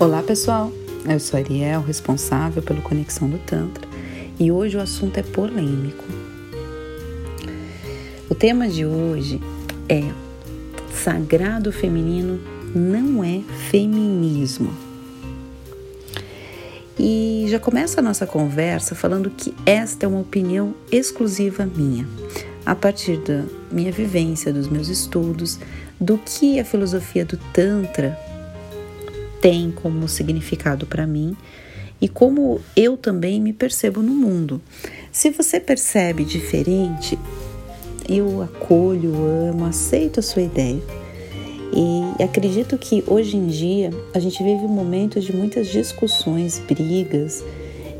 Olá pessoal, eu sou Ariel, responsável pelo Conexão do Tantra, e hoje o assunto é polêmico. O tema de hoje é Sagrado Feminino não é feminismo. E já começa a nossa conversa falando que esta é uma opinião exclusiva minha, a partir da minha vivência, dos meus estudos, do que a filosofia do Tantra tem como significado para mim e como eu também me percebo no mundo. Se você percebe diferente, eu acolho, amo, aceito a sua ideia. E acredito que hoje em dia a gente vive momentos de muitas discussões, brigas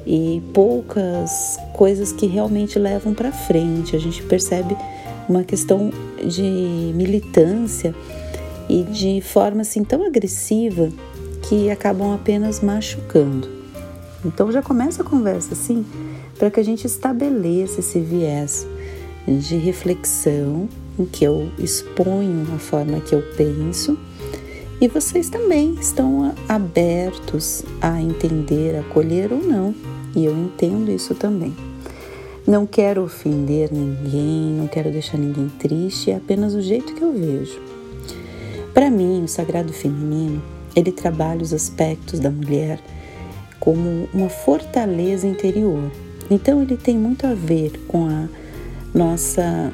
e poucas coisas que realmente levam para frente. A gente percebe uma questão de militância e de forma assim tão agressiva que acabam apenas machucando. Então já começa a conversa assim, para que a gente estabeleça esse viés de reflexão em que eu exponho a forma que eu penso e vocês também estão abertos a entender, acolher ou não, e eu entendo isso também. Não quero ofender ninguém, não quero deixar ninguém triste, é apenas o jeito que eu vejo. Para mim, o sagrado feminino ele trabalha os aspectos da mulher como uma fortaleza interior. Então ele tem muito a ver com a nossa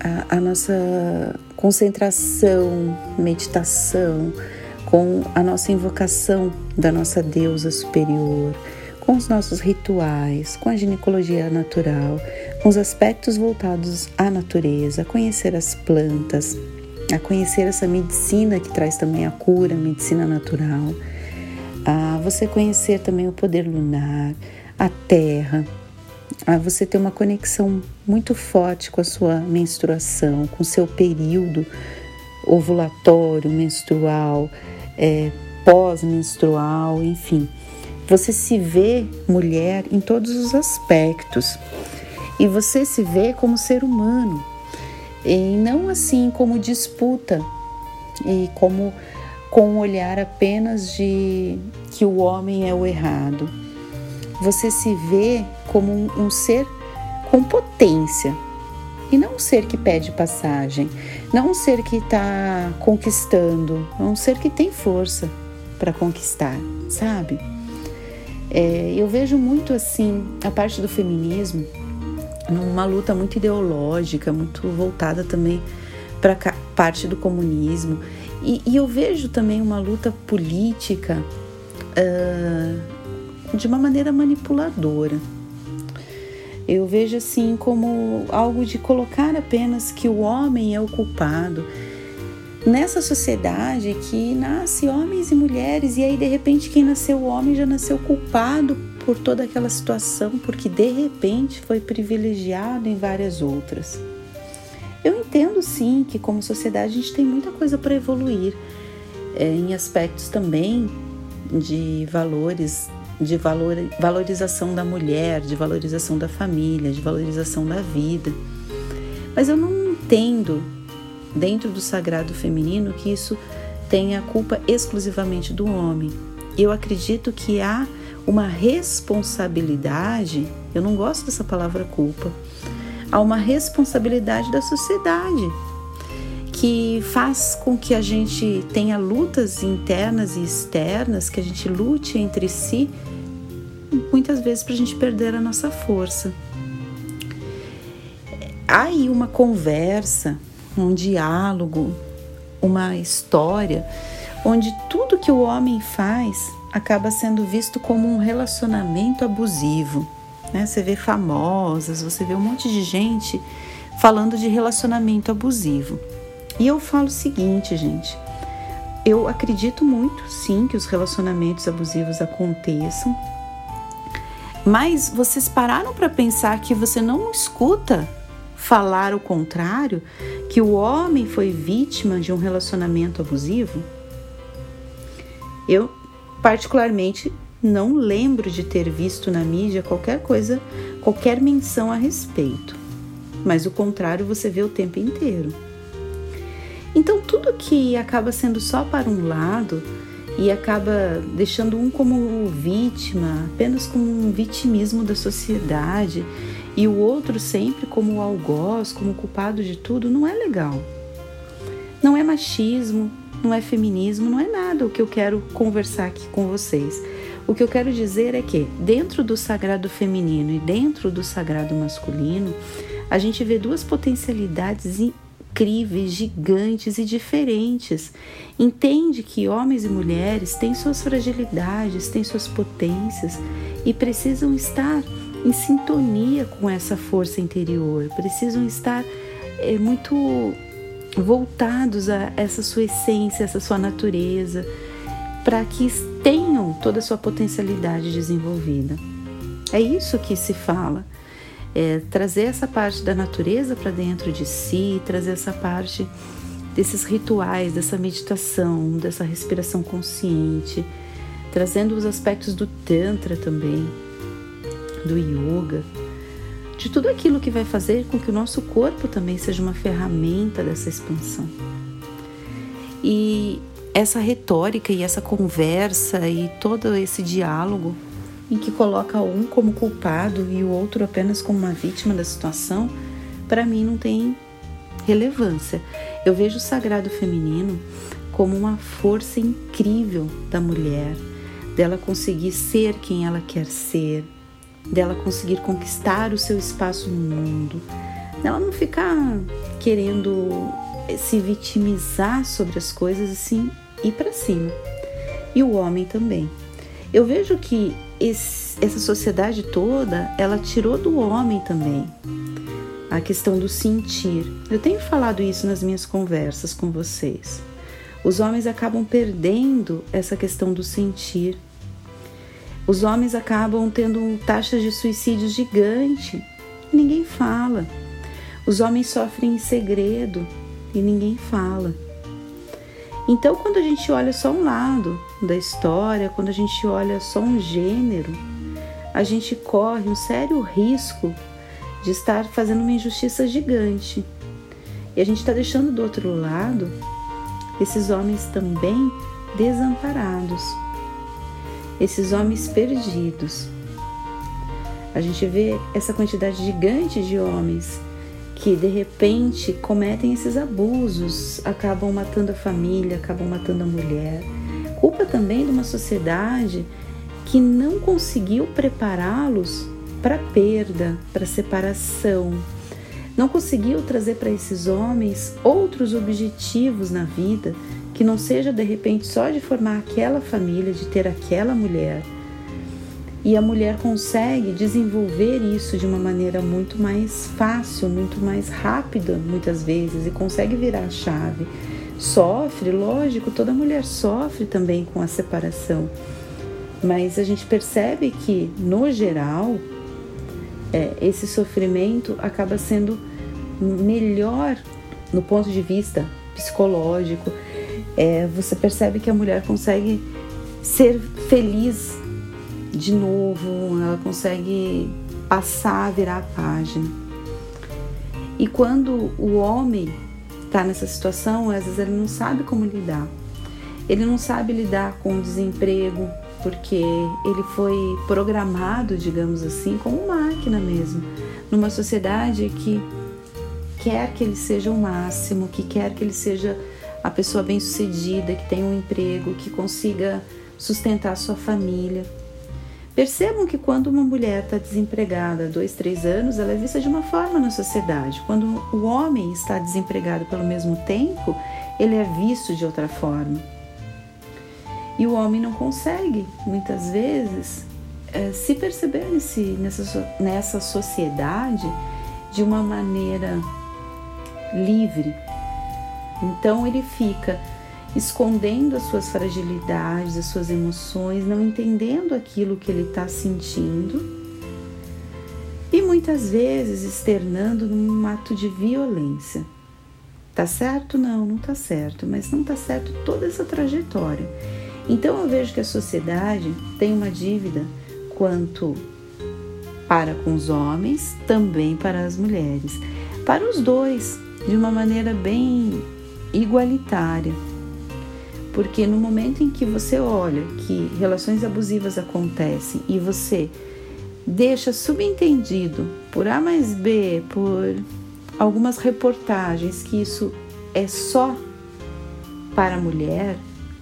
a, a nossa concentração, meditação, com a nossa invocação da nossa deusa superior, com os nossos rituais, com a ginecologia natural, com os aspectos voltados à natureza, conhecer as plantas, a conhecer essa medicina que traz também a cura, a medicina natural, a você conhecer também o poder lunar, a terra, a você ter uma conexão muito forte com a sua menstruação, com o seu período ovulatório, menstrual, é, pós-menstrual, enfim. Você se vê mulher em todos os aspectos e você se vê como ser humano e não assim como disputa e como com um olhar apenas de que o homem é o errado. Você se vê como um, um ser com potência e não um ser que pede passagem, não um ser que está conquistando, não um ser que tem força para conquistar, sabe? É, eu vejo muito assim a parte do feminismo numa luta muito ideológica, muito voltada também para parte do comunismo. E, e, eu vejo também uma luta política uh, de uma maneira manipuladora. Eu vejo assim como algo de colocar apenas que o homem é o culpado. Nessa sociedade que nasce homens e mulheres, e aí de repente quem nasceu homem já nasceu culpado por toda aquela situação, porque de repente foi privilegiado em várias outras. Eu entendo sim que, como sociedade, a gente tem muita coisa para evoluir é, em aspectos também de valores, de valor, valorização da mulher, de valorização da família, de valorização da vida. Mas eu não entendo, dentro do sagrado feminino, que isso tenha culpa exclusivamente do homem. Eu acredito que há uma responsabilidade, eu não gosto dessa palavra culpa, há uma responsabilidade da sociedade que faz com que a gente tenha lutas internas e externas, que a gente lute entre si, muitas vezes para a gente perder a nossa força. Há aí uma conversa, um diálogo, uma história onde tudo que o homem faz acaba sendo visto como um relacionamento abusivo. Né? Você vê famosas, você vê um monte de gente falando de relacionamento abusivo. E eu falo o seguinte, gente. Eu acredito muito, sim, que os relacionamentos abusivos aconteçam, mas vocês pararam para pensar que você não escuta falar o contrário, que o homem foi vítima de um relacionamento abusivo? Eu particularmente não lembro de ter visto na mídia qualquer coisa, qualquer menção a respeito. Mas o contrário você vê o tempo inteiro. Então, tudo que acaba sendo só para um lado e acaba deixando um como vítima, apenas como um vitimismo da sociedade, e o outro sempre como algoz, como culpado de tudo, não é legal. Não é machismo, não é feminismo, não é nada o que eu quero conversar aqui com vocês. O que eu quero dizer é que, dentro do sagrado feminino e dentro do sagrado masculino, a gente vê duas potencialidades incríveis, gigantes e diferentes. Entende que homens e mulheres têm suas fragilidades, têm suas potências e precisam estar em sintonia com essa força interior, precisam estar é, muito voltados a essa sua essência, essa sua natureza, para que tenham toda a sua potencialidade desenvolvida. É isso que se fala. É trazer essa parte da natureza para dentro de si, trazer essa parte desses rituais, dessa meditação, dessa respiração consciente, trazendo os aspectos do Tantra também, do yoga, de tudo aquilo que vai fazer com que o nosso corpo também seja uma ferramenta dessa expansão. E essa retórica e essa conversa e todo esse diálogo em que coloca um como culpado e o outro apenas como uma vítima da situação, para mim não tem relevância. Eu vejo o sagrado feminino como uma força incrível da mulher, dela conseguir ser quem ela quer ser, dela conseguir conquistar o seu espaço no mundo, dela não ficar querendo se vitimizar sobre as coisas e sim ir para cima. E o homem também. Eu vejo que esse, essa sociedade toda, ela tirou do homem também a questão do sentir. Eu tenho falado isso nas minhas conversas com vocês. Os homens acabam perdendo essa questão do sentir os homens acabam tendo taxas de suicídio gigante e ninguém fala. Os homens sofrem em segredo e ninguém fala. Então, quando a gente olha só um lado da história, quando a gente olha só um gênero, a gente corre um sério risco de estar fazendo uma injustiça gigante. E a gente está deixando do outro lado esses homens também desamparados esses homens perdidos. A gente vê essa quantidade gigante de homens que de repente cometem esses abusos, acabam matando a família, acabam matando a mulher. Culpa também de uma sociedade que não conseguiu prepará-los para perda, para separação. Não conseguiu trazer para esses homens outros objetivos na vida que não seja de repente só de formar aquela família, de ter aquela mulher. E a mulher consegue desenvolver isso de uma maneira muito mais fácil, muito mais rápida, muitas vezes, e consegue virar a chave. Sofre, lógico, toda mulher sofre também com a separação, mas a gente percebe que, no geral, é, esse sofrimento acaba sendo melhor no ponto de vista psicológico, é, você percebe que a mulher consegue ser feliz de novo, ela consegue passar, virar a página. E quando o homem está nessa situação, às vezes ele não sabe como lidar. Ele não sabe lidar com o desemprego, porque ele foi programado, digamos assim, como máquina mesmo, numa sociedade que quer que ele seja o máximo, que quer que ele seja a pessoa bem-sucedida, que tem um emprego, que consiga sustentar sua família. Percebam que quando uma mulher está desempregada há dois, três anos, ela é vista de uma forma na sociedade. Quando o homem está desempregado pelo mesmo tempo, ele é visto de outra forma. E o homem não consegue, muitas vezes, é, se perceber nesse, nessa, nessa sociedade de uma maneira livre, então ele fica escondendo as suas fragilidades, as suas emoções, não entendendo aquilo que ele está sentindo e muitas vezes externando num ato de violência. Tá certo? Não, não tá certo, mas não tá certo toda essa trajetória. Então eu vejo que a sociedade tem uma dívida quanto para com os homens, também para as mulheres, para os dois, de uma maneira bem igualitária. Porque no momento em que você olha que relações abusivas acontecem e você deixa subentendido por A mais B, por algumas reportagens que isso é só para a mulher,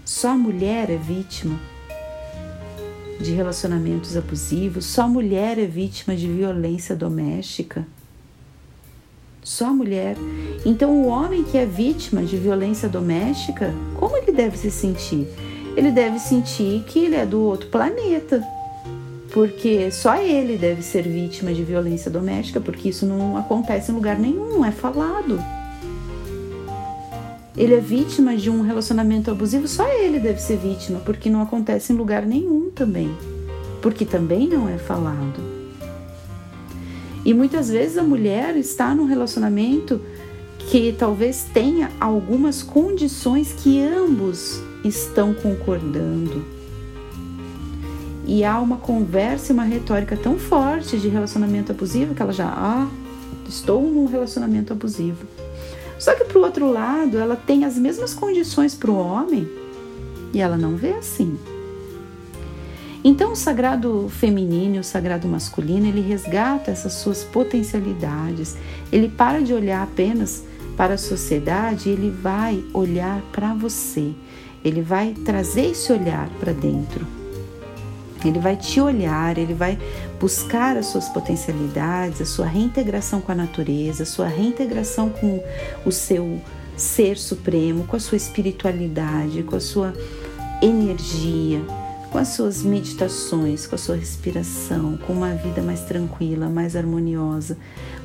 só a mulher é vítima de relacionamentos abusivos, só a mulher é vítima de violência doméstica. Só mulher. Então, o homem que é vítima de violência doméstica, como ele deve se sentir? Ele deve sentir que ele é do outro planeta, porque só ele deve ser vítima de violência doméstica, porque isso não acontece em lugar nenhum, não é falado. Ele é vítima de um relacionamento abusivo, só ele deve ser vítima, porque não acontece em lugar nenhum também, porque também não é falado. E muitas vezes a mulher está num relacionamento que talvez tenha algumas condições que ambos estão concordando e há uma conversa e uma retórica tão forte de relacionamento abusivo que ela já, ah, estou num relacionamento abusivo. Só que para o outro lado, ela tem as mesmas condições para o homem e ela não vê assim. Então, o sagrado feminino e o sagrado masculino, ele resgata essas suas potencialidades. Ele para de olhar apenas para a sociedade, ele vai olhar para você. Ele vai trazer esse olhar para dentro. Ele vai te olhar, ele vai buscar as suas potencialidades, a sua reintegração com a natureza, a sua reintegração com o seu ser supremo, com a sua espiritualidade, com a sua energia, com as suas meditações, com a sua respiração, com uma vida mais tranquila, mais harmoniosa,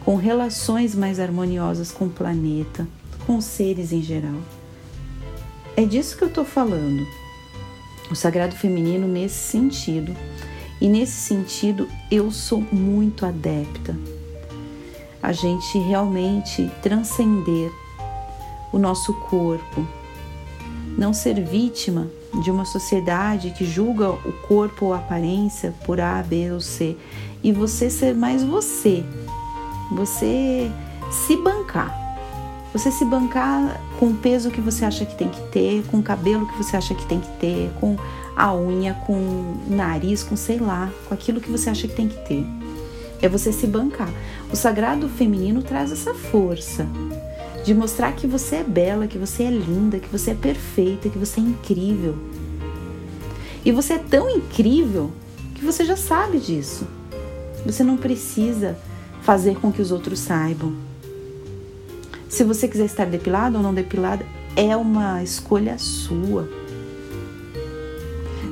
com relações mais harmoniosas com o planeta, com seres em geral. É disso que eu estou falando o sagrado feminino nesse sentido. E nesse sentido, eu sou muito adepta a gente realmente transcender o nosso corpo, não ser vítima de uma sociedade que julga o corpo ou a aparência por A, B ou C, e você ser mais você, você se bancar você se bancar com o peso que você acha que tem que ter, com o cabelo que você acha que tem que ter, com a unha, com o nariz, com sei lá, com aquilo que você acha que tem que ter. É você se bancar. O sagrado feminino traz essa força de mostrar que você é bela, que você é linda, que você é perfeita, que você é incrível. E você é tão incrível que você já sabe disso. Você não precisa fazer com que os outros saibam. Se você quiser estar depilado ou não depilada, é uma escolha sua.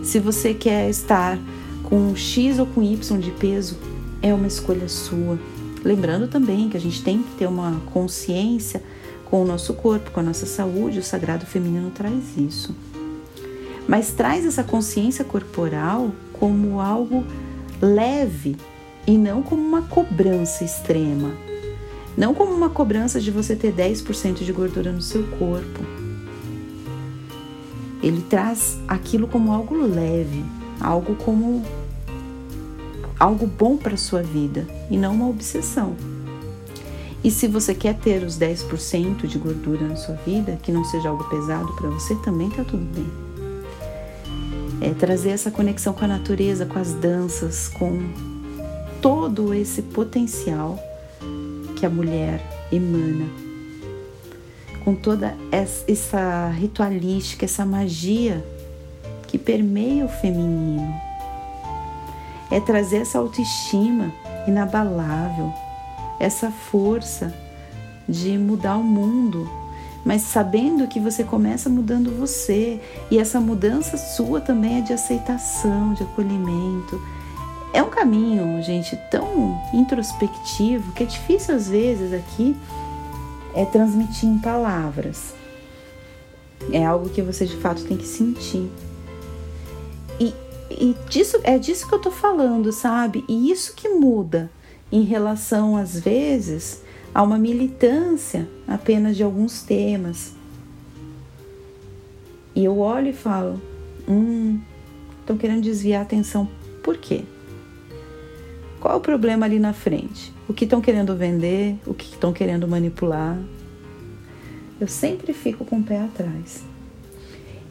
Se você quer estar com X ou com Y de peso, é uma escolha sua. Lembrando também que a gente tem que ter uma consciência com o nosso corpo, com a nossa saúde, o sagrado feminino traz isso. Mas traz essa consciência corporal como algo leve e não como uma cobrança extrema. Não como uma cobrança de você ter 10% de gordura no seu corpo. Ele traz aquilo como algo leve, algo como algo bom para sua vida e não uma obsessão. E se você quer ter os 10% de gordura na sua vida, que não seja algo pesado para você, também tá tudo bem. É trazer essa conexão com a natureza, com as danças, com todo esse potencial que a mulher emana, com toda essa ritualística, essa magia que permeia o feminino. É trazer essa autoestima inabalável, essa força de mudar o mundo, mas sabendo que você começa mudando você e essa mudança sua também é de aceitação, de acolhimento é um caminho, gente, tão introspectivo que é difícil às vezes aqui é transmitir em palavras. É algo que você de fato tem que sentir. E, e disso, é disso que eu tô falando, sabe? E isso que muda em relação, às vezes, a uma militância apenas de alguns temas. E eu olho e falo: hum, estão querendo desviar a atenção. Por quê? Qual é o problema ali na frente? O que estão querendo vender? O que estão querendo manipular? Eu sempre fico com o pé atrás.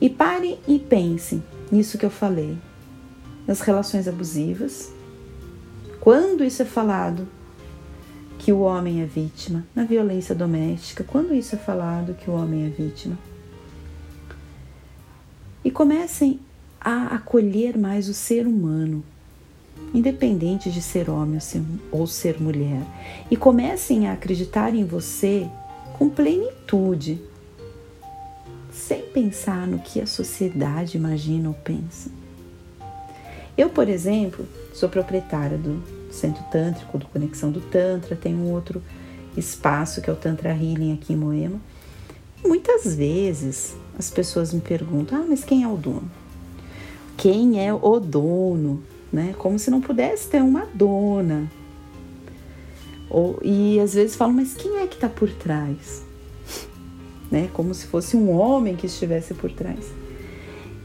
E parem e pensem nisso que eu falei. Nas relações abusivas, quando isso é falado que o homem é vítima, na violência doméstica, quando isso é falado que o homem é vítima. E comecem a acolher mais o ser humano, independente de ser homem ou ser mulher, e comecem a acreditar em você com plenitude, sem pensar no que a sociedade imagina ou pensa. Eu, por exemplo, sou proprietária do Centro Tântrico, do Conexão do Tantra, tenho um outro espaço que é o Tantra Healing aqui em Moema. Muitas vezes as pessoas me perguntam: ah, mas quem é o dono? Quem é o dono? Né? Como se não pudesse ter uma dona. Ou, e às vezes falam, mas quem é que está por trás? né? Como se fosse um homem que estivesse por trás.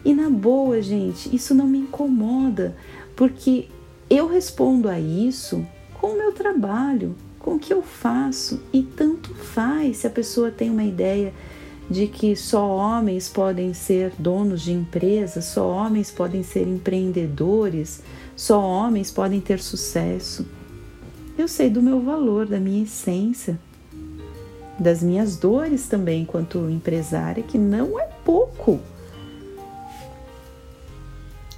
E na boa, gente, isso não me incomoda, porque eu respondo a isso com o meu trabalho, com o que eu faço, e tanto faz se a pessoa tem uma ideia de que só homens podem ser donos de empresas, só homens podem ser empreendedores, só homens podem ter sucesso. Eu sei do meu valor, da minha essência, das minhas dores também enquanto empresária, que não é pouco.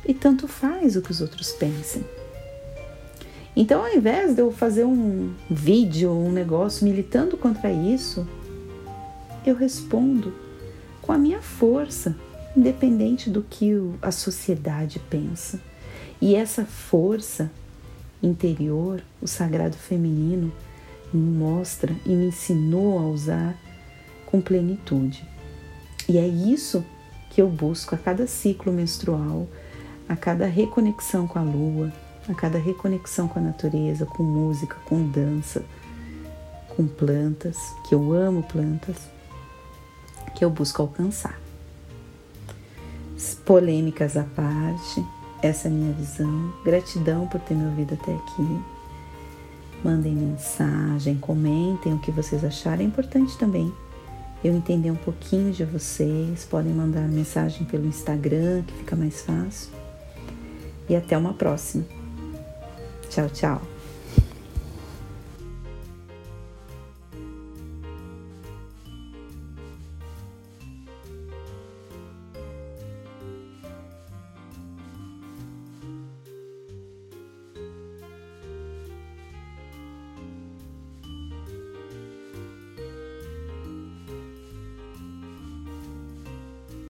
E tanto faz o que os outros pensem. Então, ao invés de eu fazer um vídeo, um negócio militando contra isso, eu respondo com a minha força, independente do que a sociedade pensa. E essa força interior, o sagrado feminino, me mostra e me ensinou a usar com plenitude. E é isso que eu busco a cada ciclo menstrual, a cada reconexão com a lua, a cada reconexão com a natureza, com música, com dança, com plantas, que eu amo plantas, que eu busco alcançar. Polêmicas à parte, essa é a minha visão. Gratidão por ter me ouvido até aqui. Mandem mensagem, comentem o que vocês acharam. É importante também eu entender um pouquinho de vocês. Podem mandar mensagem pelo Instagram, que fica mais fácil. E até uma próxima. Tchau, tchau.